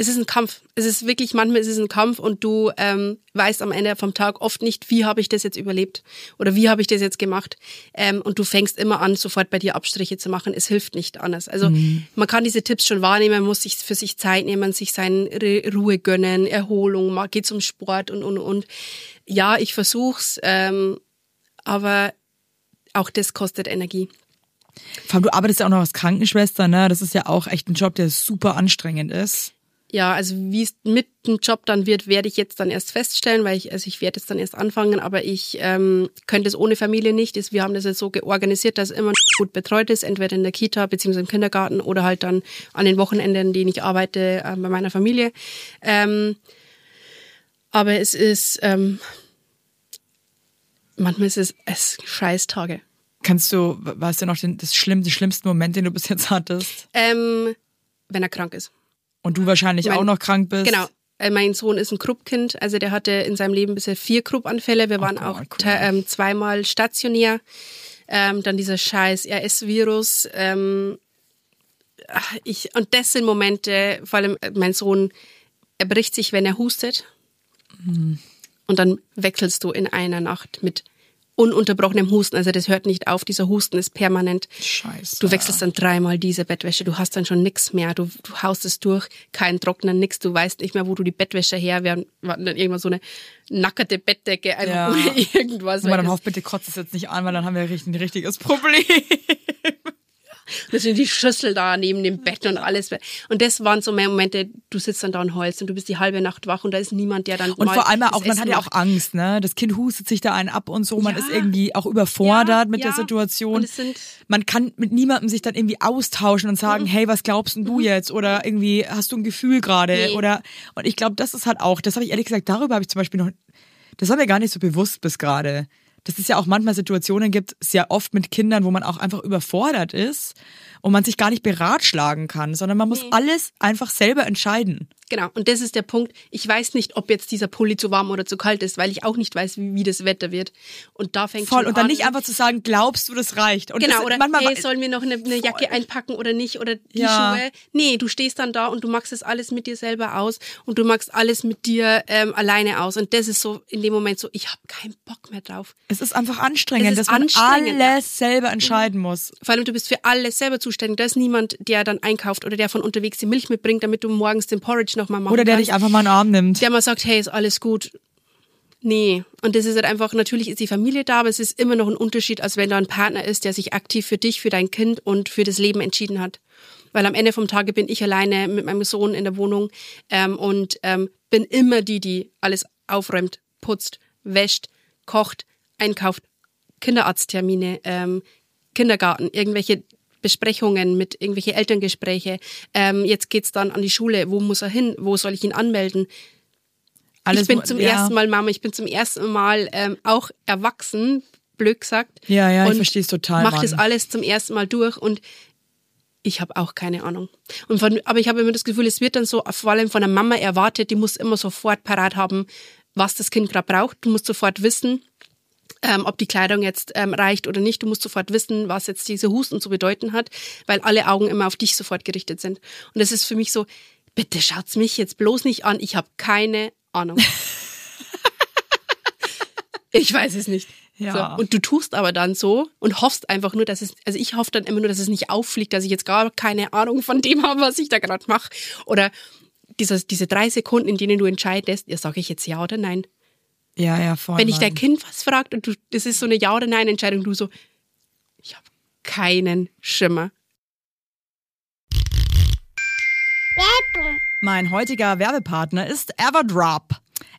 es ist ein Kampf. Es ist wirklich, manchmal ist es ein Kampf und du ähm, weißt am Ende vom Tag oft nicht, wie habe ich das jetzt überlebt oder wie habe ich das jetzt gemacht. Ähm, und du fängst immer an, sofort bei dir Abstriche zu machen. Es hilft nicht anders. Also man kann diese Tipps schon wahrnehmen, man muss sich für sich Zeit nehmen, sich seine Ru- Ruhe gönnen, Erholung, mal geht zum Sport und und und. Ja, ich versuch's, ähm, aber auch das kostet Energie. Vor allem, du arbeitest ja auch noch als Krankenschwester, ne? Das ist ja auch echt ein Job, der super anstrengend ist. Ja, also wie es mit dem Job dann wird, werde ich jetzt dann erst feststellen, weil ich, also ich werde jetzt dann erst anfangen, aber ich ähm, könnte es ohne Familie nicht. Ist- Wir haben das jetzt so organisiert, dass immer gut betreut ist, entweder in der Kita beziehungsweise im Kindergarten oder halt dann an den Wochenenden, die ich arbeite, äh, bei meiner Familie. Ähm, aber es ist, ähm, manchmal ist es, es Scheißtage. Kannst du, weißt du noch den, das schlimm, den schlimmsten Moment, den du bis jetzt hattest? Ähm, wenn er krank ist. Und du wahrscheinlich Mein- auch noch krank bist? Genau. Äh, Mein Sohn ist ein Kruppkind, also der hatte in seinem Leben bisher vier Kruppanfälle. Wir waren Gott, auch cool. ähm, zweimal stationär. Ähm, dann dieser scheiß RS-Virus. Ähm, ich, und das sind Momente, vor allem äh, mein Sohn, er bricht sich, wenn er hustet. Hm. Und dann wechselst du in einer Nacht mit ununterbrochenem Husten. Also das hört nicht auf, dieser Husten ist permanent. Scheiße. Du wechselst dann dreimal diese Bettwäsche, du hast dann schon nix mehr, du, du haust es durch, kein Trocknen, nix, du weißt nicht mehr, wo du die Bettwäsche her, wir hatten dann irgendwann so eine nackerte Bettdecke, einfach Ja. ohne irgendwas. Aber dann das, hofft bitte, kotzt es jetzt nicht an, weil dann haben wir richtig- ein richtiges Problem. Das sind die Schüssel da neben dem Bett und alles. Und das waren so mehr Momente, du sitzt dann da und heulst und du bist die halbe Nacht wach und da ist niemand, der dann Und vor allem auch, man Essen hat ja auch. Angst, ne? Das Kind hustet sich da einen ab und so, man Ja. ist irgendwie auch überfordert Ja, mit der ja. Situation. Es sind- man kann mit niemandem sich dann irgendwie austauschen und sagen, hey, was glaubst denn du jetzt? Oder irgendwie, hast du ein Gefühl gerade? Nee. Oder und ich glaube, das ist halt auch, das habe ich ehrlich gesagt, darüber habe ich zum Beispiel noch, das war mir gar nicht so bewusst bis gerade. Dass es ja auch manchmal Situationen gibt, sehr oft mit Kindern, wo man auch einfach überfordert ist und man sich gar nicht beratschlagen kann, sondern man muss alles einfach selber entscheiden. Genau, und das ist der Punkt. Ich weiß nicht, ob jetzt dieser Pulli zu warm oder zu kalt ist, weil ich auch nicht weiß, wie, wie das Wetter wird. Und da fängt Voll. Und dann an, nicht einfach zu sagen, glaubst du, das reicht? Und Genau, das, oder manchmal, hey, sollen wir noch eine, eine Jacke einpacken oder nicht? Oder die Ja. Schuhe? Nee, du stehst dann da und du machst das alles mit dir selber aus und du machst alles mit dir ähm, alleine aus. Und das ist so in dem Moment so, ich habe keinen Bock mehr drauf. es ist einfach anstrengend, Es ist dass man anstrengend, ja. alles selber entscheiden muss. Vor allem, du bist für alles selber zuständig. Da ist niemand, der dann einkauft oder der von unterwegs die Milch mitbringt, damit du morgens den Porridge nochmal machen Oder der kannst. dich einfach mal in den Arm nimmt. der mal sagt, hey, ist alles gut. Nee. Und das ist halt einfach, natürlich ist die Familie da, aber es ist immer noch ein Unterschied, als wenn da ein Partner ist, der sich aktiv für dich, für dein Kind und für das Leben entschieden hat. Weil am Ende vom Tage bin ich alleine mit meinem Sohn in der Wohnung ähm, und ähm, bin immer die, die alles aufräumt, putzt, wäscht, kocht, einkauft, Kinderarzttermine, ähm, Kindergarten, irgendwelche Besprechungen mit irgendwelche Elterngespräche. Ähm, jetzt geht's dann an die Schule. Wo muss er hin? Wo soll ich ihn anmelden? Alles ich bin zum ja. ersten Mal Mama. Ich bin zum ersten Mal ähm, auch erwachsen, blöd gesagt. Ja, ja, ich und versteh's total, Mach das alles zum ersten Mal durch und ich habe auch keine Ahnung. Und von, aber ich habe immer das Gefühl, es wird dann so vor allem von der Mama erwartet, die muss immer sofort parat haben, was das Kind gerade braucht. Du musst sofort wissen, ähm, ob die Kleidung jetzt ähm, reicht oder nicht. Du musst sofort wissen, was jetzt diese Husten zu bedeuten hat, weil alle Augen immer auf dich sofort gerichtet sind. Und das ist für mich so, bitte schaut's mich jetzt bloß nicht an, ich habe keine Ahnung. ich weiß es nicht. Ja. So. Und du tust aber dann so und hoffst einfach nur, dass es, also ich hoffe dann immer nur, dass es nicht auffliegt, dass ich jetzt gar keine Ahnung von dem habe, was ich da gerade mache. Oder dieses, diese drei Sekunden, in denen du entscheidest, ja, sage ich jetzt ja oder nein. Ja, ja, voll. Wenn dich dein Kind was fragt und du, das ist so eine Ja- oder Nein-Entscheidung, du so, ich habe keinen Schimmer. Mein heutiger Werbepartner ist Everdrop.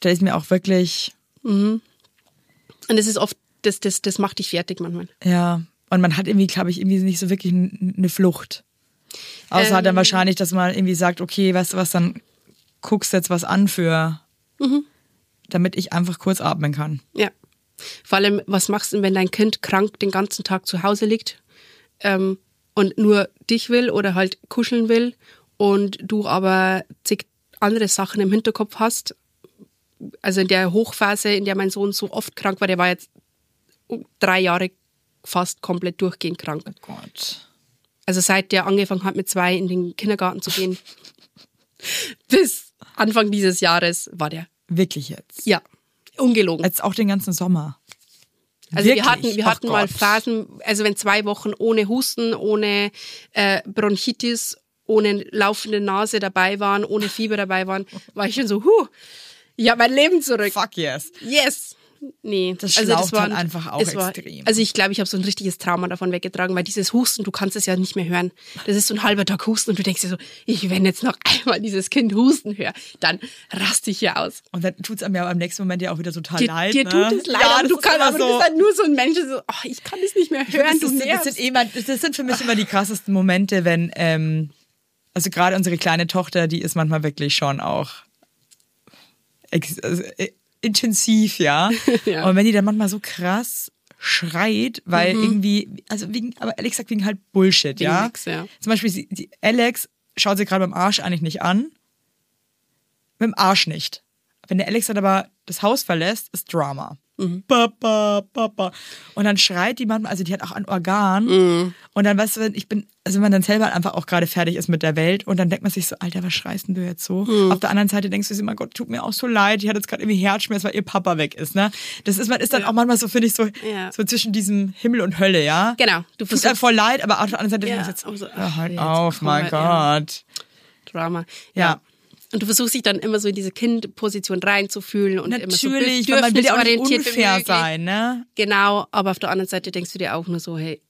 stelle es mir auch wirklich, Und es ist oft, das, das, das macht dich fertig manchmal. ja. Und man hat irgendwie, glaube ich, irgendwie nicht so wirklich eine Flucht. Außer Ähm. dann wahrscheinlich, dass man irgendwie sagt, okay, weißt du was, dann guckst du jetzt was an für, damit ich einfach kurz atmen kann. Ja. Vor allem, was machst du, wenn dein Kind krank den ganzen Tag zu Hause liegt ähm, und nur dich will oder halt kuscheln will und du aber zig andere Sachen im Hinterkopf hast? Also in der Hochphase, in der mein Sohn so oft krank war, der war jetzt drei Jahre fast komplett durchgehend krank. Gott. Also seit der angefangen hat, mit zwei in den Kindergarten zu gehen, bis Anfang dieses Jahres war der. Wirklich jetzt. Ja, ungelogen. Jetzt auch den ganzen Sommer. Also Wirklich? wir hatten, wir Ach hatten mal Gott. Phasen, also wenn zwei Wochen ohne Husten, ohne äh, Bronchitis, ohne laufende Nase dabei waren, ohne Fieber dabei waren, war ich schon so, huh, hab mein Leben zurück. Fuck yes. Yes. Nee, Das also schlaucht war halt einfach auch es war, extrem. Also ich glaube, ich habe so ein richtiges Trauma davon weggetragen, weil dieses Husten, du kannst es ja nicht mehr hören. Das ist so ein halber Tag Husten und du denkst dir so, ich wenn jetzt noch einmal dieses Kind husten höre, dann raste ich hier aus. Und dann tut's einem ja am nächsten Moment ja auch wieder total Dir, leid. dir ne? tut es leid, ja, aber das du kannst, aber du so. bist halt nur so ein Mensch, so, ach, ich kann es nicht mehr hören, das, du das, sind immer, das sind für mich immer die krassesten Momente, wenn, ähm, also gerade unsere kleine Tochter, die ist manchmal wirklich schon auch intensiv, ja? Ja. Und wenn die dann manchmal so krass schreit, weil irgendwie, also wegen, aber ehrlich gesagt wegen halt Bullshit, Wegen ja? nix, ja. Zum Beispiel, sie, die Alex schaut sie gerade beim Arsch eigentlich nicht an. Mit dem Arsch nicht. Wenn der Alex dann aber das Haus verlässt, ist Drama. Mhm. Papa, Papa. Und dann schreit die manchmal, also die hat auch ein Organ. Mhm. Und dann, weißt du, wenn ich bin, also wenn man dann selber einfach auch gerade fertig ist mit der Welt und dann denkt man sich so, Alter, was schreist denn du jetzt so? Mhm. Auf der anderen Seite denkst du dir immer, Gott, tut mir auch so leid, die hat jetzt gerade irgendwie Herzschmerz, weil ihr Papa weg ist, ne? Das ist, man ist dann auch manchmal so, finde ich, so, Ja. so zwischen diesem Himmel und Hölle, ja? Genau. Du einem versuchst voll leid, aber auf der anderen Seite Ja, denkst du jetzt, aber so, hör halt auf, mein ja. Gott. Drama. Ja. Und du versuchst dich dann immer so in diese Kindposition reinzufühlen und immer so Natürlich, weil man will ja auch nicht unfair sein, ne? Genau, aber auf der anderen Seite denkst du dir auch nur so, hey,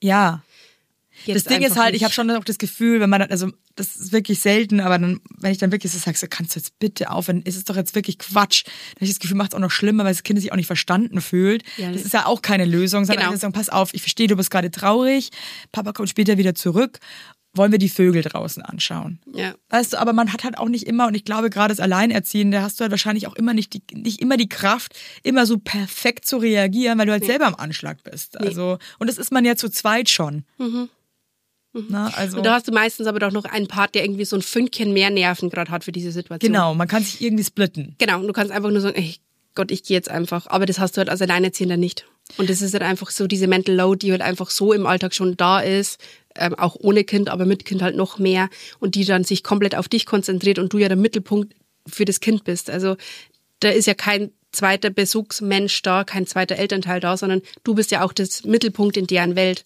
Ja. jetzt das Ding ist halt, ich habe schon auch das Gefühl, wenn man also das ist wirklich selten, aber dann, wenn ich dann wirklich so sage, so, kannst du jetzt bitte aufhören, ist es doch jetzt wirklich Quatsch. Dann habe ich das Gefühl, macht es auch noch schlimmer, weil das Kind sich auch nicht verstanden fühlt. Ja, das ist ja auch keine Lösung, sondern Genau. sagen, pass auf, ich verstehe, du bist gerade traurig, Papa kommt später wieder zurück, wollen wir die Vögel draußen anschauen. Ja. Weißt du, aber man hat halt auch nicht immer, und ich glaube, gerade als Alleinerziehende hast du halt wahrscheinlich auch immer nicht, die, nicht immer die Kraft, immer so perfekt zu reagieren, weil du halt selber am Anschlag bist. Also, und das ist man ja zu zweit schon. Na, also, Mhm. Und da hast du meistens aber doch noch einen Part, der irgendwie so ein Fünkchen mehr Nerven gerade hat für diese Situation. genau, man kann sich irgendwie splitten. Genau, und du kannst einfach nur sagen, ey Gott, ich gehe jetzt einfach. Aber das hast du halt als Alleinerziehender nicht. Und das ist halt einfach so diese Mental Load, die halt einfach so im Alltag schon da ist, ähm, auch ohne Kind, aber mit Kind halt noch mehr und die dann sich komplett auf dich konzentriert und du ja der Mittelpunkt für das Kind bist. Also da ist ja kein zweiter Besuchsmensch da, kein zweiter Elternteil da, sondern du bist ja auch das Mittelpunkt in deren Welt.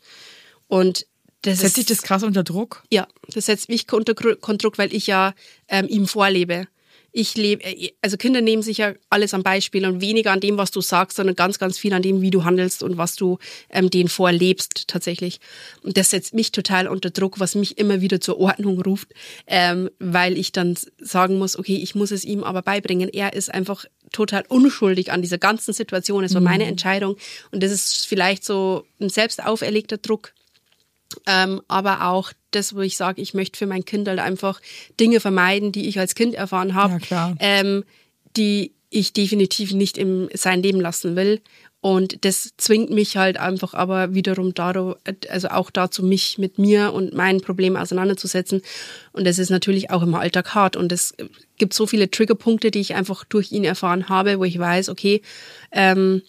Und das Setzt sich das krass unter Druck? ja, das setzt mich unter Druck, weil ich ja ähm, ihm vorlebe. Ich lebe, äh, also Kinder nehmen sich ja alles am Beispiel und weniger an dem, was du sagst, sondern ganz, ganz viel an dem, wie du handelst und was du ähm, denen vorlebst tatsächlich. Und das setzt mich total unter Druck, was mich immer wieder zur Ordnung ruft, ähm, weil ich dann sagen muss, okay, ich muss es ihm aber beibringen. Er ist einfach total unschuldig an dieser ganzen Situation. Es war meine Entscheidung und das ist vielleicht so ein selbst auferlegter Druck, ähm, aber auch das, wo ich sage, ich möchte für mein Kind halt einfach Dinge vermeiden, die ich als Kind erfahren habe, Ja, ähm, die ich definitiv nicht im sein Leben lassen will. Und das zwingt mich halt einfach aber wiederum dazu, also auch dazu, mich mit mir und meinen Problemen auseinanderzusetzen. Und das ist natürlich auch im Alltag hart. Und es gibt so viele Triggerpunkte, die ich einfach durch ihn erfahren habe, wo ich weiß, okay, ähm,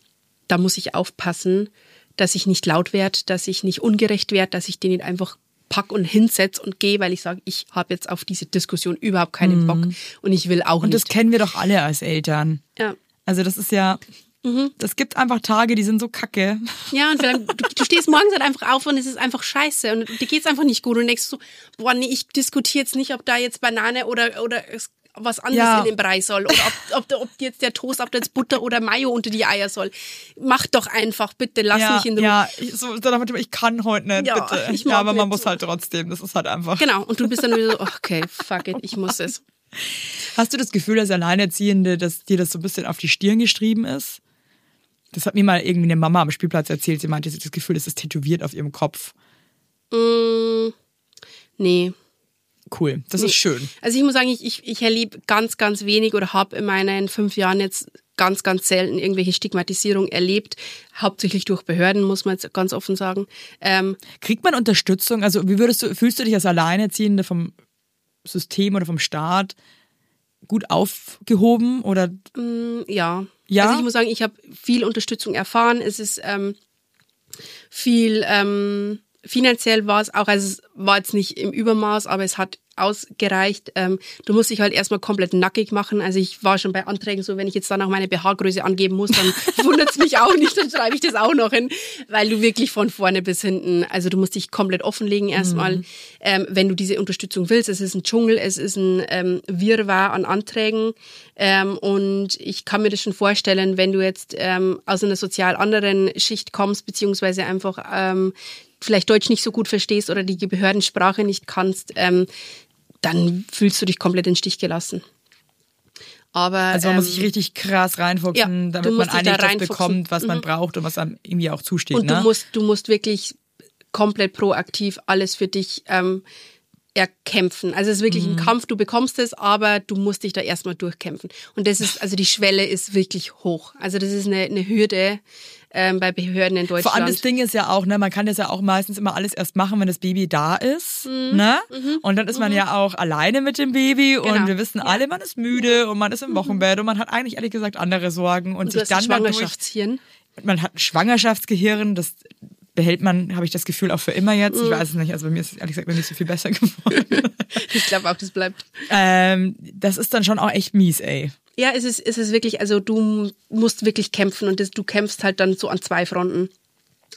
da muss ich aufpassen, dass ich nicht laut werde, dass ich nicht ungerecht werde, dass ich den nicht einfach pack und hinsetz und gehe, weil ich sage, ich habe jetzt auf diese Diskussion überhaupt keinen Bock und ich will auch Mhm. Und das nicht. kennen wir doch alle als Eltern. Ja. Also das ist ja, Mhm. das gibt einfach Tage, die sind so kacke. Ja, und vielleicht, du, du stehst morgens halt einfach auf und es ist einfach scheiße und dir geht's einfach nicht gut und denkst so, boah, nee, ich diskutiere jetzt nicht, ob da jetzt Banane oder, oder was anderes Ja. in den Brei soll oder ob, ob, ob jetzt der Toast, ob jetzt Butter oder Mayo unter die Eier soll. Mach doch einfach, bitte, lass ja, mich in Ruhe. ja, ich, so, dachte ich, kann heute nicht, Ja, bitte. ich ja, aber man muss so. halt trotzdem, das ist halt einfach. Genau, und du bist dann wieder so, okay, fuck it, ich muss es. Hast du das Gefühl, als Alleinerziehende, dass dir das so ein bisschen auf die Stirn geschrieben ist? Das hat mir mal irgendwie eine Mama am Spielplatz erzählt. Sie meinte, sie hat das Gefühl, es ist tätowiert auf ihrem Kopf. Mm, nee. Cool, das ist schön. Also ich muss sagen, ich, ich, ich erlebe ganz, ganz wenig oder habe in meinen fünf Jahren jetzt ganz, ganz selten irgendwelche Stigmatisierung erlebt. Hauptsächlich durch Behörden, muss man jetzt ganz offen sagen. Ähm, Kriegt man Unterstützung? Also wie würdest du, fühlst du dich als Alleinerziehende vom System oder vom Staat gut aufgehoben oder ja. Ja? Also ich muss sagen, ich habe viel Unterstützung erfahren. Es ist ähm, viel ähm, finanziell war es auch, also es war jetzt nicht im Übermaß, aber es hat ausgereicht. Ähm, du musst dich halt erstmal komplett nackig machen. Also ich war schon bei Anträgen so, wenn ich jetzt dann auch meine BH-Größe angeben muss, dann wundert es mich auch nicht, dann schreibe ich das auch noch hin, weil du wirklich von vorne bis hinten, also du musst dich komplett offenlegen erstmal, ähm, wenn du diese Unterstützung willst. Es ist ein Dschungel, es ist ein ähm, Wirrwarr an Anträgen ähm, und ich kann mir das schon vorstellen, wenn du jetzt ähm, aus einer sozial anderen Schicht kommst, beziehungsweise einfach ähm, vielleicht Deutsch nicht so gut verstehst oder die Behördensprache nicht kannst, ähm, dann fühlst du dich komplett in den Stich gelassen. Aber also man muss ähm, sich richtig krass reinfuchsen, ja, damit man eigentlich da das bekommt, was man braucht und was einem irgendwie auch zusteht. Und ne? du musst, du musst wirklich komplett proaktiv alles für dich ähm, erkämpfen. Also es ist wirklich Mhm. ein Kampf, du bekommst es, aber du musst dich da erstmal durchkämpfen. Und das ist, also die Schwelle ist wirklich hoch. Also das ist eine, eine Hürde ähm, bei Behörden in Deutschland. Vor allem das Ding ist ja auch, ne, man kann das ja auch meistens immer alles erst machen, wenn das Baby da ist, Mhm. ne? Und dann ist man ja auch alleine mit dem Baby und Genau. wir wissen alle, man ist müde und man ist im Wochenbett und man hat eigentlich ehrlich gesagt andere Sorgen und, und sich dann ein dadurch, Schwangerschaftshirn. man hat ein Schwangerschaftsgehirn, das behält man, habe ich das Gefühl, auch für immer jetzt. Mhm. Ich weiß es nicht, also bei mir ist es ehrlich gesagt noch nicht so viel besser geworden. Ich glaube auch, das bleibt. ähm, das ist dann schon auch echt mies, ey. Ja, es ist, es ist wirklich, also du musst wirklich kämpfen und das, du kämpfst halt dann so an zwei Fronten.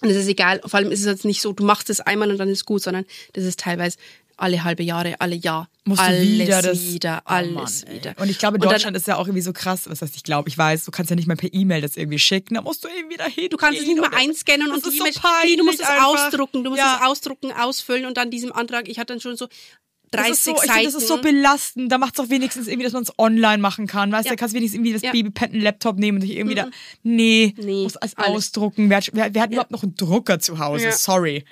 Und es ist egal, vor allem ist es jetzt nicht so, du machst es einmal und dann ist gut, sondern das ist teilweise alle halbe Jahre, alle Jahr. musst alles du wieder das wieder, Oh alles Mann, wieder. Und ich glaube, Und dann- Deutschland ist ja auch irgendwie so krass, was heißt, ich glaube, ich weiß, du kannst ja nicht mal per E-Mail das irgendwie schicken, da musst du irgendwie dahin. Du kannst es nicht mal einscannen und das die ist so Nee, du musst es einfach. ausdrucken, du musst Ja. es ausdrucken, ausfüllen und dann diesem Antrag, ich hatte dann schon so 30 das ist so, Seiten. finde, das ist so belastend. Da macht es doch wenigstens irgendwie, dass man es online machen kann. Weißt du, Ja. da kannst du wenigstens irgendwie das Ja. Babypad, einen Laptop nehmen und sich irgendwie da. Nee, Nee, muss alles ausdrucken. Wer, hat- wer, wer hat überhaupt noch einen Drucker zu Hause? Ja. Sorry.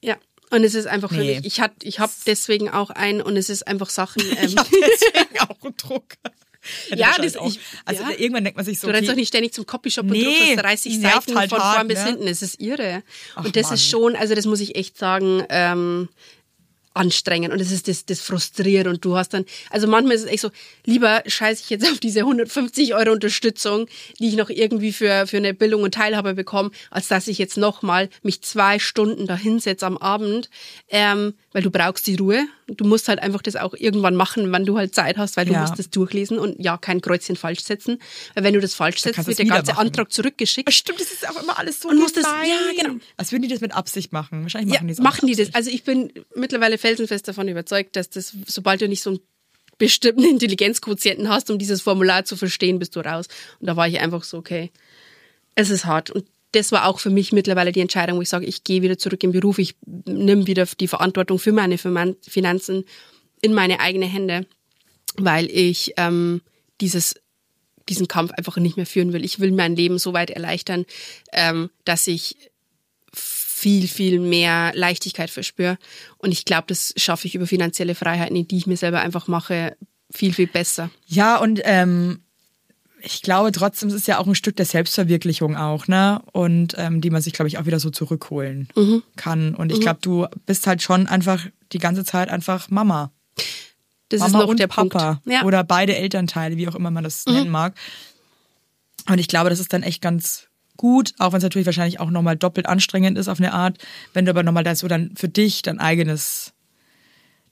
ja. Und es ist einfach Nee. wirklich, ich, hat- ich habe deswegen auch einen und es ist einfach Sachen. Ähm, Ich habe deswegen auch einen Drucker. Hätte Ja, das- auch. ich- Also ja. irgendwann denkt man sich so, Du rennst okay, doch nicht ständig zum Copyshop und Nee, druckst 30 nervt Seiten halt von hart, vorn bis ne? hinten. Es ist irre. Ach, und das Mann. ist schon, also das muss ich echt sagen, ähm, anstrengend und das ist das, das frustriert und du hast dann, also manchmal ist es echt so, lieber scheiße ich jetzt auf diese 150 Euro Unterstützung, die ich noch irgendwie für, für eine Bildung und Teilhabe bekomme, als dass ich jetzt nochmal mich zwei Stunden da hinsetze am Abend, ähm, weil du brauchst die Ruhe. Du musst halt einfach das auch irgendwann machen, wenn du halt Zeit hast, weil du Ja. musst das durchlesen und ja, kein Kreuzchen falsch setzen, weil wenn du das falsch setzt, wird der ganze machen. Antrag zurückgeschickt. Stimmt, das ist auch immer alles so Und muss das- ja, genau. Als würden die das mit Absicht machen. Wahrscheinlich Ja, machen die es auch machen die das. Also ich bin mittlerweile felsenfest davon überzeugt, dass das, sobald du nicht so einen bestimmten Intelligenzquotienten hast, um dieses Formular zu verstehen, bist du raus. Und da war ich einfach so, okay, es ist hart. Und das war auch für mich mittlerweile die Entscheidung, wo ich sage, ich gehe wieder zurück im Beruf, ich nehme wieder die Verantwortung für meine Finan- Finanzen in meine eigene Hände, weil ich ähm, dieses diesen Kampf einfach nicht mehr führen will. Ich will mein Leben so weit erleichtern, ähm, dass ich viel, viel mehr Leichtigkeit verspüre. Und ich glaube, das schaffe ich über finanzielle Freiheiten, die ich mir selber einfach mache, viel, viel besser. Ja, und ähm, ich glaube trotzdem, es ist ja auch ein Stück der Selbstverwirklichung auch, ne? Und ähm, die man sich, glaube ich, auch wieder so zurückholen Mhm. kann. Und ich glaube, du bist halt schon einfach die ganze Zeit einfach Mama. Das Mama ist noch und der Papa. Ja. Mhm. Oder beide Elternteile, wie auch immer man das nennen mag. Und ich glaube, das ist dann echt ganz gut, auch wenn es natürlich wahrscheinlich auch nochmal doppelt anstrengend ist auf eine Art, wenn du aber nochmal das so dann für dich dein eigenes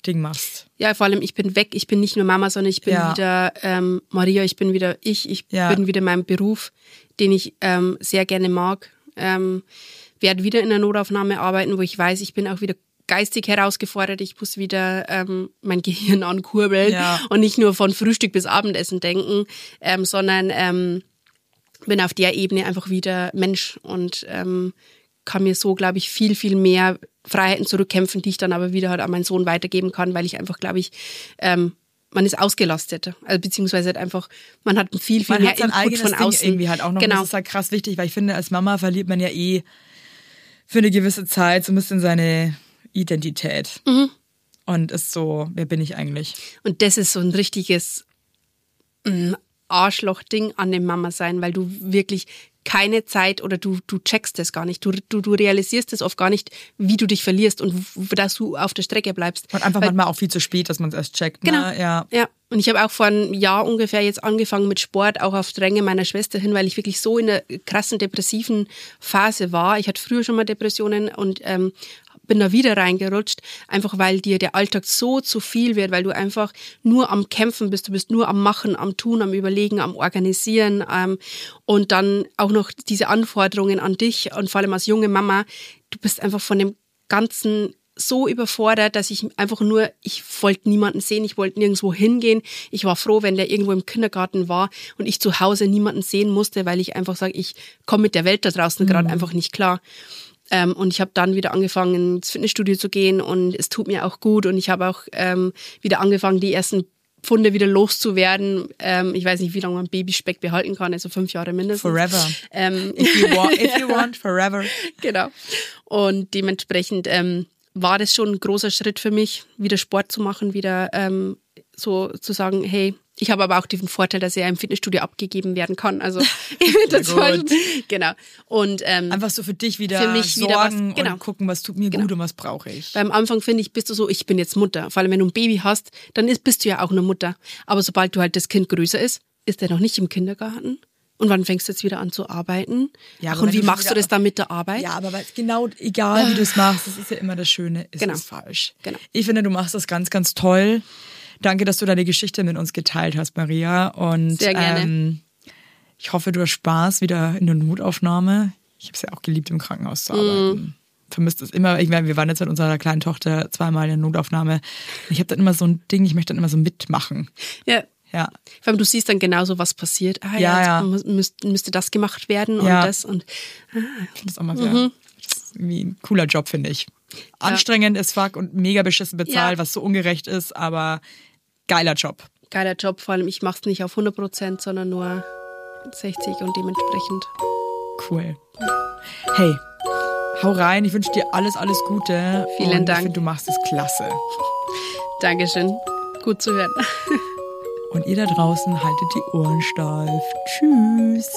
Ding machst. ja, vor allem, ich bin weg. Ich bin nicht nur Mama, sondern ich bin Ja. wieder ähm, Maria, ich bin wieder ich. Ich Ja. bin wieder mein Beruf, den ich ähm, sehr gerne mag. Ähm, werde wieder in der Notaufnahme arbeiten, wo ich weiß, ich bin auch wieder geistig herausgefordert. Ich muss wieder ähm, mein Gehirn ankurbeln Ja. und nicht nur von Frühstück bis Abendessen denken, ähm, sondern ähm, bin auf der Ebene einfach wieder Mensch und ähm, kann mir so, glaube ich, viel, viel mehr Freiheiten zurückkämpfen, die ich dann aber wieder halt an meinen Sohn weitergeben kann, weil ich einfach, glaube ich, ähm, man ist ausgelastet. Also beziehungsweise halt einfach, man hat viel, viel Man mehr Input eigenes von Ding außen. irgendwie halt auch noch. Genau. Das ist halt krass wichtig, weil ich finde, als Mama verliert man ja eh für eine gewisse Zeit so ein bisschen seine Identität. Mhm. Und ist so, wer bin ich eigentlich? Und das ist so ein richtiges mm, Arschloch-Ding an dem Mama sein, weil du wirklich keine Zeit oder du, du checkst das gar nicht. Du, du, du realisierst es oft gar nicht, wie du dich verlierst und dass du auf der Strecke bleibst. Und einfach Weil- manchmal auch viel zu spät, dass man es erst checkt. Genau. Ne? Ja. Ja. Und ich habe auch vor einem Jahr ungefähr jetzt angefangen mit Sport, auch auf Dränge meiner Schwester hin, weil ich wirklich so in einer krassen depressiven Phase war. Ich hatte früher schon mal Depressionen und ähm, bin da wieder reingerutscht, einfach weil dir der Alltag so zu viel wird, weil du einfach nur am Kämpfen bist, du bist nur am Machen, am Tun, am Überlegen, am Organisieren ähm, und dann auch noch diese Anforderungen an dich und vor allem als junge Mama, du bist einfach von dem ganzen so überfordert, dass ich einfach nur, ich wollte niemanden sehen, ich wollte nirgendwo hingehen. Ich war froh, wenn der irgendwo im Kindergarten war und ich zu Hause niemanden sehen musste, weil ich einfach sage, ich komme mit der Welt da draußen gerade einfach nicht klar. Ähm, und ich habe dann wieder angefangen, ins Fitnessstudio zu gehen und es tut mir auch gut und ich habe auch ähm, wieder angefangen, die ersten Pfunde wieder loszuwerden. Ähm, ich weiß nicht, wie lange man Babyspeck behalten kann, also fünf Jahre mindestens. Forever. Ähm, If you want, if you want forever. genau. Und dementsprechend ähm, war das schon ein großer Schritt für mich, wieder Sport zu machen, wieder ähm, so zu sagen, hey, ich habe aber auch den Vorteil, dass er im Fitnessstudio abgegeben werden kann. Also das schon, genau. Und ähm, Einfach so für dich wieder Für mich sorgen wieder was- genau. und gucken, was tut mir Genau. gut und was brauche ich. Weil am Anfang finde ich, bist du so, ich bin jetzt Mutter. Vor allem, wenn du ein Baby hast, dann ist, bist du ja auch eine Mutter. Aber sobald du halt das Kind größer ist, ist er noch nicht im Kindergarten. Und wann fängst du jetzt wieder an zu arbeiten? Ja, Ach, und wie machst du das dann mit der Arbeit? Ja, aber weil- genau, egal wie du es machst, das ist ja immer das Schöne, ist Genau. falsch. Genau. Ich finde, du machst das ganz, ganz toll. Danke, dass du deine Geschichte mit uns geteilt hast, Maria. Und Sehr gerne. Ähm, ich hoffe, du hast Spaß wieder in der Notaufnahme. Ich habe es ja auch geliebt, im Krankenhaus zu arbeiten. Mhm. Vermisst es immer. Ich meine, wir waren jetzt mit unserer kleinen Tochter zweimal in der Notaufnahme. Ich habe dann immer so ein Ding, ich möchte dann immer so mitmachen. Ja. Ja. Vor allem, du siehst dann genauso, was passiert. Ah, Ja, ja, ja. muss- müsst- müsste das gemacht werden und Ja. das und Ich finde das auch mal sehr. Mhm. Irgendwie ein cooler Job, finde ich. Anstrengend ist fuck und mega beschissen bezahlt, was so ungerecht ist, aber geiler Job. geiler Job. Vor allem, ich mache es nicht auf 100 Prozent, sondern nur 60 und dementsprechend. Cool. Hey, hau rein. Ich wünsche dir alles, alles Gute. Vielen und Dank. Ich finde, du machst es klasse. Dankeschön. Gut zu hören. Und ihr da draußen haltet die Ohren steif. Tschüss.